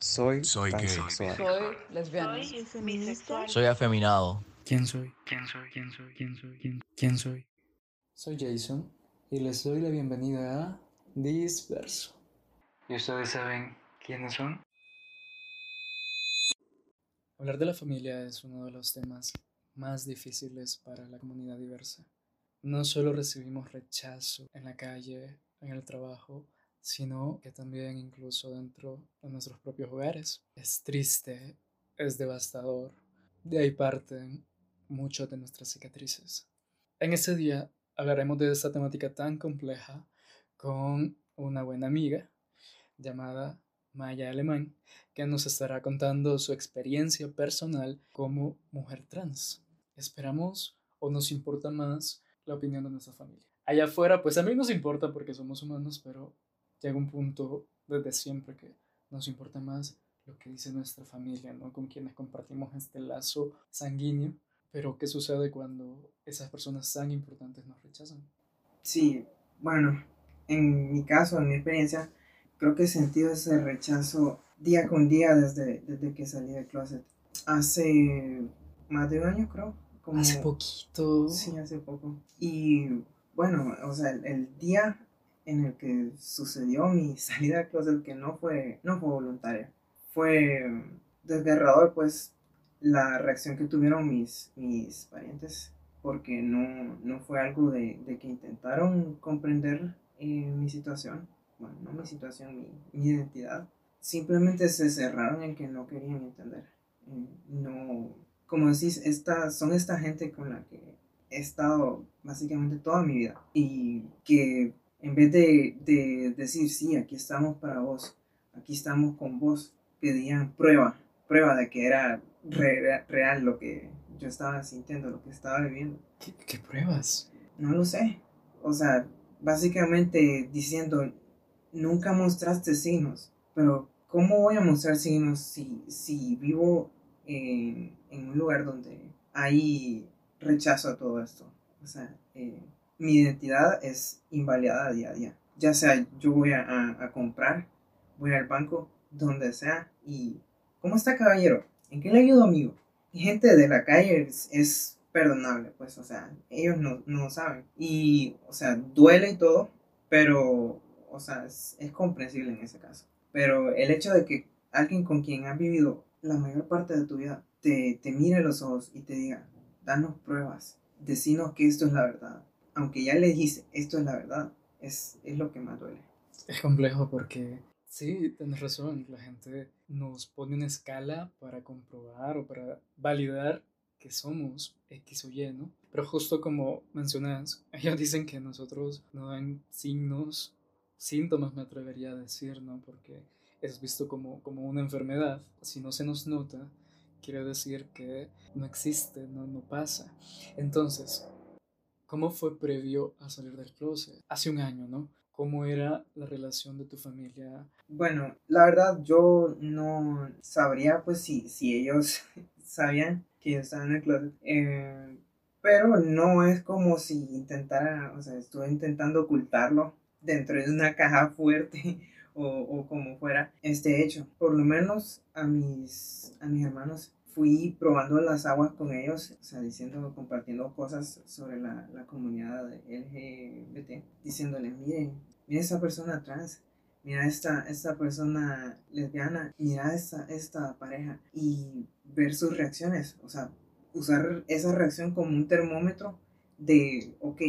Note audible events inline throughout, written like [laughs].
Soy, Soy gay. Soy lesbiana. Soy bisexual. Soy afeminado. ¿Quién soy? ¿Quién soy? ¿Quién soy? ¿Quién soy? ¿Quién, quién soy? Soy Jason y les doy la bienvenida a Disperso. ¿Y ustedes saben quiénes son? Hablar de la familia es uno de los temas más difíciles para la comunidad diversa. No solo recibimos rechazo en la calle, en el trabajo, sino que también incluso dentro de nuestros propios hogares. Es triste, es devastador. De ahí parten muchas de nuestras cicatrices. En ese día hablaremos de esta temática tan compleja con una buena amiga llamada Maya Alemán, que nos estará contando su experiencia personal como mujer trans. Esperamos o nos importa más la opinión de nuestra familia. Allá afuera, pues a mí nos importa porque somos humanos, pero llega un punto desde siempre que nos importa más lo que dice nuestra familia, ¿no? Con quienes compartimos este lazo sanguíneo. Pero, ¿qué sucede cuando esas personas tan importantes nos rechazan? Sí, bueno, en mi caso, en mi experiencia, creo que he sentido ese rechazo día con día desde, desde que salí del closet. Hace más de un año, creo. Como, Hace poquito. Sí, hace poco. Y bueno, o sea, el, el día en el que sucedió mi [laughs] salida del closet, que no fue, no fue voluntaria, fue desgarrador, pues, la reacción que tuvieron mis, mis parientes, porque no, no fue algo de, de que intentaron comprender eh, mi situación, bueno, no mi situación, mi, mi identidad, simplemente se cerraron en que no querían entender. Eh, no, como decís, esta, son esta gente con la que he estado básicamente toda mi vida y que en vez de, de decir, sí, aquí estamos para vos, aquí estamos con vos, pedían prueba, prueba de que era re- real lo que yo estaba sintiendo, lo que estaba viviendo. ¿Qué, qué pruebas? No lo sé. O sea, básicamente diciendo, nunca mostraste signos, pero ¿cómo voy a mostrar signos si, si vivo en, en un lugar donde hay rechazo a todo esto? O sea, eh, mi identidad es invalidada día a día. Ya sea yo voy a, a- a comprar, voy al banco, donde sea, y ¿cómo está caballero? ¿En qué le ayudo amigo? Gente de la calle es, perdonable, pues, o sea, ellos no, no saben. Y, o sea, duele y todo, pero, o sea, es, es comprensible en ese caso. Pero el hecho de que alguien con quien has vivido la mayor parte de tu vida te, te mire los ojos y te diga, danos pruebas, decinos que esto es la verdad. Aunque ya le dijiste, esto es la verdad, es, es lo que más duele. Es complejo porque sí, tienes razón, la gente nos pone una escala para comprobar o para validar que somos X o Y, ¿no? Pero justo como mencionas, [laughs] ellos dicen que nosotros no dan signos, síntomas me atrevería a decir, ¿no? Porque es visto como, como una enfermedad. Si no se nos nota, quiere decir que no existe, no, no pasa. Entonces, ¿cómo fue previo a salir del closet? Hace un año, ¿no? ¿Cómo era la relación de tu familia? Bueno, la verdad yo no sabría pues si, si ellos [laughs] sabían que yo estaba en el closet. Eh, pero no es como si intentara, o sea, estuve intentando ocultarlo dentro de una [laughs] caja fuerte o, o como fuera este hecho. Por lo menos a mis, a mis hermanos fui probando las aguas con ellos, o sea, diciendo, compartiendo cosas sobre la, la comunidad LGBT, diciéndoles, miren, miren esa persona trans, mira esta, esta persona lesbiana, mira esta, esta pareja y ver sus reacciones, o sea, usar esa reacción como un termómetro de, ok,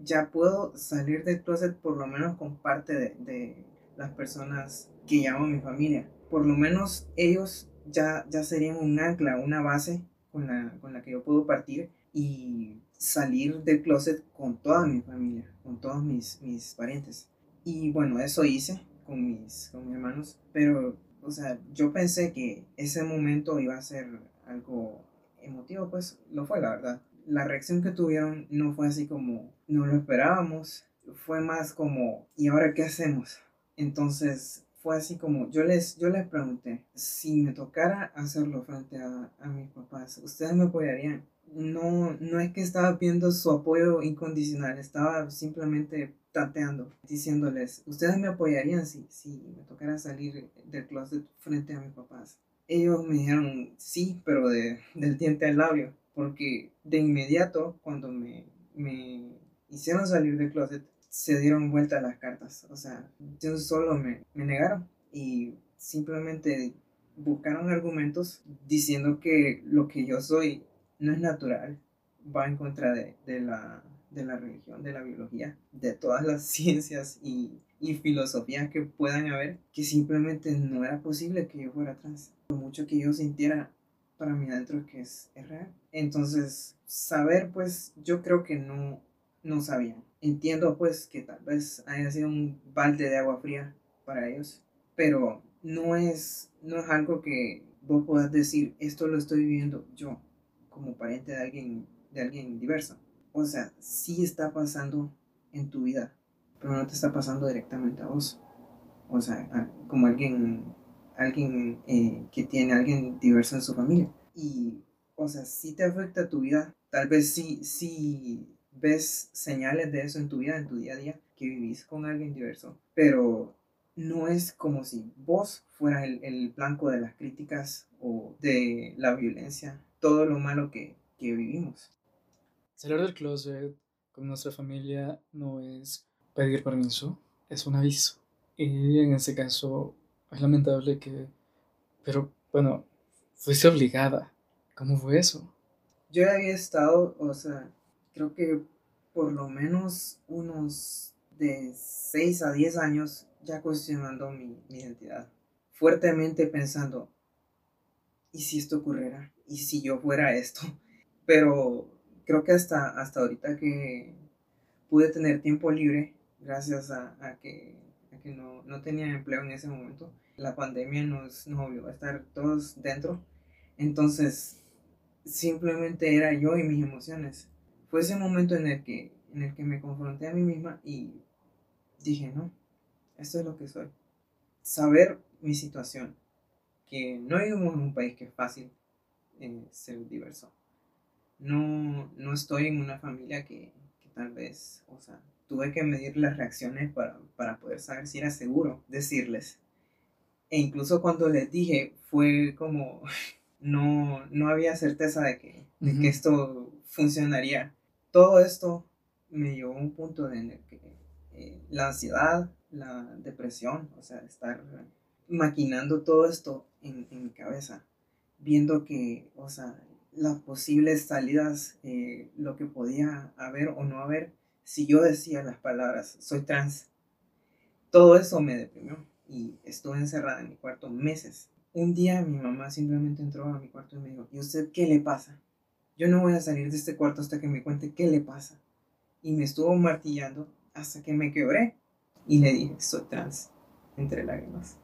ya puedo salir del closet por lo menos con parte de, de las personas que llamo mi familia. Por lo menos ellos ya, ya serían un ancla, una base con la, con la que yo puedo partir y salir del closet con toda mi familia, con todos mis, mis parientes. Y bueno, eso hice con mis, con mis hermanos, pero, o sea, yo pensé que ese momento iba a ser algo emotivo, pues lo fue, la verdad. La reacción que tuvieron no fue así como no lo esperábamos, fue más como, ¿y ahora qué hacemos? Entonces fue así como, yo les, yo les pregunté, si me tocara hacerlo frente a, a mis papás, ¿ustedes me apoyarían? No, no es que estaba pidiendo su apoyo incondicional, estaba simplemente tanteando, diciéndoles, ustedes me apoyarían si, si me tocara salir del closet frente a mis papás. Ellos me dijeron sí, pero de, del diente al labio, porque de inmediato cuando me, me hicieron salir del closet, se dieron vuelta las cartas. O sea, solo me, me negaron y simplemente buscaron argumentos diciendo que lo que yo soy no es natural, va en contra de, de la de la religión, de la biología, de todas las [laughs] ciencias y, y filosofías que puedan haber, que simplemente no era posible que yo fuera trans. Por mucho que yo sintiera para mí adentro que es, real. Entonces, saber, pues, yo creo que no, no sabían. Entiendo, pues, que tal vez haya sido un balde de agua fría para ellos, pero no es, no es algo que vos puedas decir, esto lo estoy viviendo yo, como pariente de alguien, de alguien diverso o sea, sí está pasando en tu vida, pero no te está pasando directamente a vos. O sea, como alguien, alguien eh, que tiene alguien diverso en su familia. Y, o sea, sí te afecta a tu vida. Tal vez sí, sí ves señales de eso en tu vida, en tu día a día, que vivís con alguien diverso. Pero no es como si vos fueras el, el blanco de las críticas o de la violencia, todo lo malo que, que vivimos. Salir del closet con nuestra familia no es pedir permiso, es un aviso. Y en ese caso es lamentable que... Pero bueno, fuiste obligada. ¿Cómo fue eso? Yo había estado, o sea, creo que por lo menos unos de 6 a 10 años ya cuestionando mi, identidad. Fuertemente pensando, ¿y si esto ocurriera? ¿Y si yo fuera esto? [laughs] Pero creo que hasta, hasta ahorita que pude tener tiempo libre, gracias a, que, que no, no, tenía empleo en ese momento, la pandemia nos, nos obligó a estar todos dentro. Entonces, simplemente era yo y mis emociones. Fue ese momento en el que, en el que me confronté a mí misma y dije, no, esto es lo que soy. Saber mi situación, que no vivimos en un país que es fácil eh, ser diverso no, no estoy en una familia que, tal vez, o sea, tuve que medir las reacciones para, poder saber si era seguro decirles. E incluso cuando les dije, fue como, [laughs] no, no había certeza de que, que esto funcionaría. Todo esto me llevó a un punto en el que eh, la ansiedad, la depresión, o sea, estar maquinando todo esto en, mi cabeza, viendo que, o sea, las posibles salidas, eh, lo que podía haber o no haber, si yo decía las palabras, soy trans. Todo eso me deprimió y estuve encerrada en mi cuarto meses. Un día mi mamá simplemente entró a mi cuarto y me dijo, ¿y usted qué le pasa? Yo no voy a salir de este cuarto hasta que me cuente qué le pasa. Y me estuvo martillando hasta que me quebré y le dije, soy trans, entre lágrimas.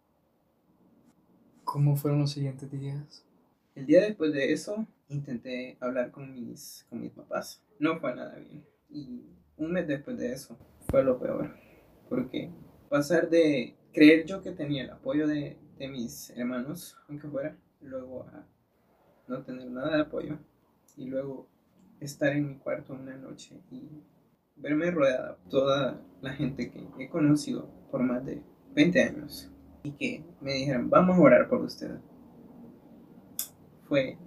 ¿Cómo fueron los siguientes días? El día después de eso, intenté hablar con mis, con mis papás. No fue nada bien. Y un mes después de eso fue lo peor. Porque pasar de creer yo que tenía el apoyo de, de mis hermanos, aunque fuera, luego a no tener nada de apoyo. Y luego estar en mi cuarto una noche y verme rodeada toda la gente que he conocido por más de 20 años y que me dijeron, vamos a orar por usted. Fue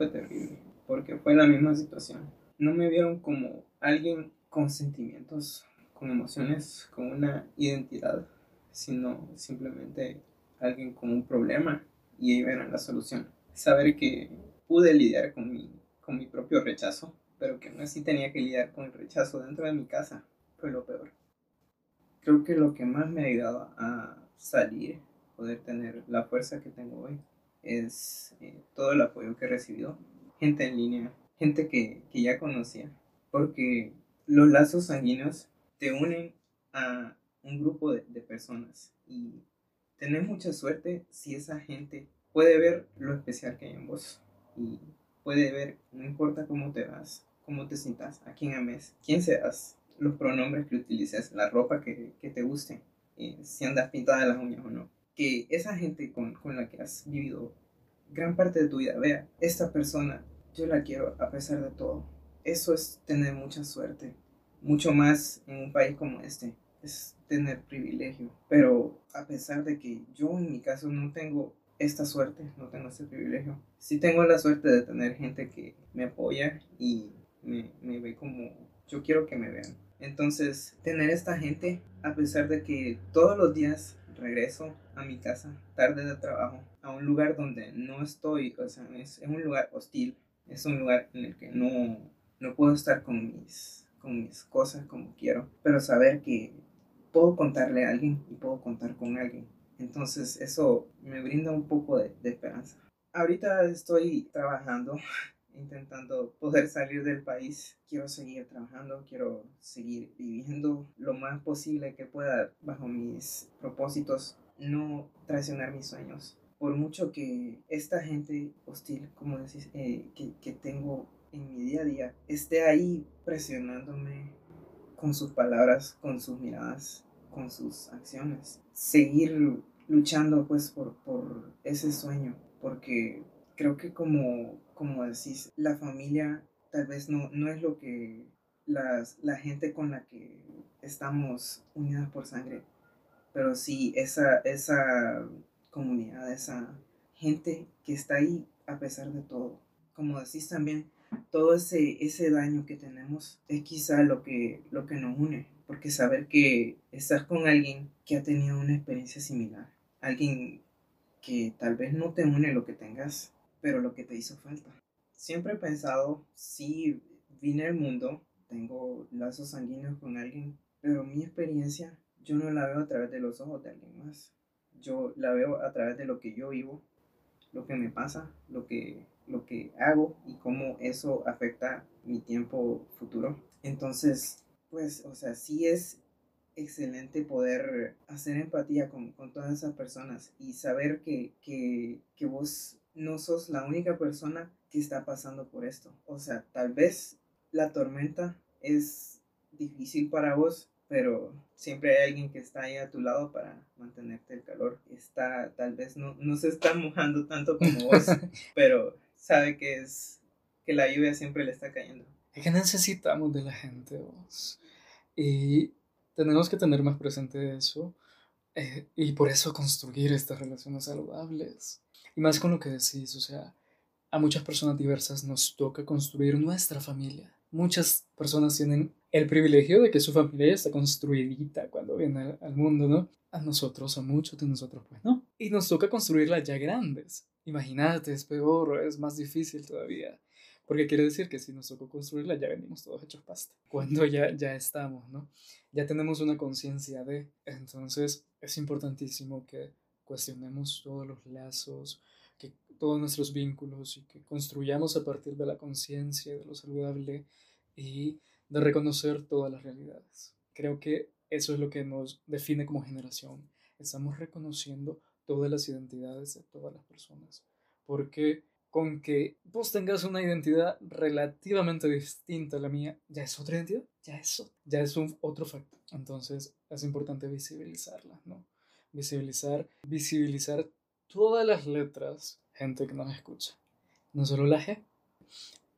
fue terrible, porque fue la misma situación. No me vieron como alguien con sentimientos, con emociones, con una identidad, sino simplemente alguien con un problema y ahí verán la solución. Saber que pude lidiar con mi, con mi propio rechazo, pero que aún así tenía que lidiar con el rechazo dentro de mi casa, fue lo peor. Creo que lo que más me ha ayudado a salir, poder tener la fuerza que tengo hoy, es eh, todo el apoyo que he recibido. Gente en línea, gente que, que ya conocía. Porque los lazos sanguíneos te unen a un grupo de, de personas. Y tenés mucha suerte si esa gente puede ver lo especial que hay en vos. Y puede ver, no importa cómo te vas, cómo te sientas, a quién ames, quién seas, los pronombres que utilices, la ropa que, que te guste, eh, si andas pintada las uñas o no que esa gente con, con la que has vivido gran parte de tu vida vea, esta persona, yo la quiero a pesar de todo. Eso es tener mucha suerte. mucho más en un país como este, es tener privilegio. Pero a pesar de que yo en mi caso no tengo esta suerte, no tengo este privilegio, sí tengo la suerte de tener gente que me apoya y me, me ve como yo quiero que me vean. Entonces, tener esta gente, a pesar de que todos los días regreso a mi casa tarde de trabajo, a un lugar donde no estoy, o sea, es, es un lugar hostil, es un lugar en el que no, no puedo estar con mis, con mis cosas como quiero, pero saber que puedo contarle a alguien y puedo contar con alguien. Entonces eso me brinda un poco de, de esperanza. Ahorita estoy trabajando [laughs] intentando poder salir del país. Quiero seguir trabajando, quiero seguir viviendo lo más posible que pueda bajo mis propósitos, no traicionar mis sueños. Por mucho que esta gente hostil, como decís, eh, que, que tengo en mi día a día, esté ahí presionándome con sus palabras, con sus miradas, con sus acciones. Seguir luchando pues por, por ese sueño, porque creo que como como decís, la familia tal vez no, no es lo que las, la gente con la que estamos unidas por sangre, pero sí esa, esa comunidad, esa gente que está ahí a pesar de todo. Como decís también, todo ese, ese daño que tenemos es quizá lo que, lo que nos une, porque saber que estás con alguien que ha tenido una experiencia similar, alguien que tal vez no te une lo que tengas, pero lo que te hizo falta. Siempre he pensado, si vine al mundo, tengo lazos sanguíneos con alguien, pero mi experiencia yo no la veo a través de los ojos de alguien más. Yo la veo a través de lo que yo vivo, lo que me pasa, lo que, lo que hago y cómo eso afecta mi tiempo futuro. Entonces, pues, o sea, sí es excelente poder hacer empatía con, con todas esas personas y saber que, que, que vos no sos la única persona que está pasando por esto. O sea, tal vez la tormenta es difícil para vos, pero siempre hay alguien que está ahí a tu lado para mantenerte el calor. Está, tal vez no, no se está mojando tanto como vos, [laughs] pero sabe que es que la lluvia siempre le está cayendo. Es que necesitamos de la gente, vos. Y tenemos que tener más presente eso. Eh, y por eso construir estas relaciones saludables. Y más con lo que decís, o sea, a muchas personas diversas nos toca construir nuestra familia. Muchas personas tienen el privilegio de que su familia ya está construidita cuando viene al mundo, ¿no? A nosotros, a muchos de nosotros, pues no. Y nos toca construirla ya grandes. Imagínate, es peor, es más difícil todavía. Porque quiere decir que si nos tocó construirla, ya venimos todos hechos pasta. [laughs] Cuando ya, ya estamos, ¿no? Ya tenemos una conciencia de. Entonces, es importantísimo que cuestionemos todos los lazos, que todos nuestros vínculos y que construyamos a partir de la conciencia, de lo saludable y de reconocer todas las realidades. Creo que eso es lo que nos define como generación. Estamos reconociendo todas las identidades de todas las personas. Porque con que vos tengas una identidad relativamente distinta a la mía, ya es otra identidad, ya es, ya es un otro factor. Entonces es importante visibilizarla, ¿no? visibilizar, visibilizar todas las letras, gente que nos escucha. No solo la G.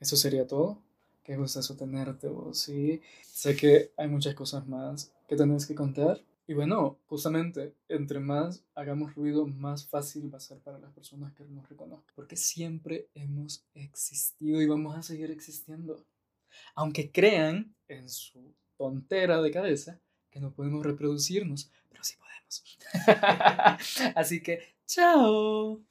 Eso sería todo. Qué gustazo tenerte vos. Sí, sé que hay muchas cosas más que tenés que contar. Y bueno, justamente, entre más hagamos ruido, más fácil va a ser para las personas que nos reconozcan. Porque siempre hemos existido y vamos a seguir existiendo. Aunque crean en su tontera de cabeza que no podemos reproducirnos, pero sí podemos. [laughs] Así que, chao.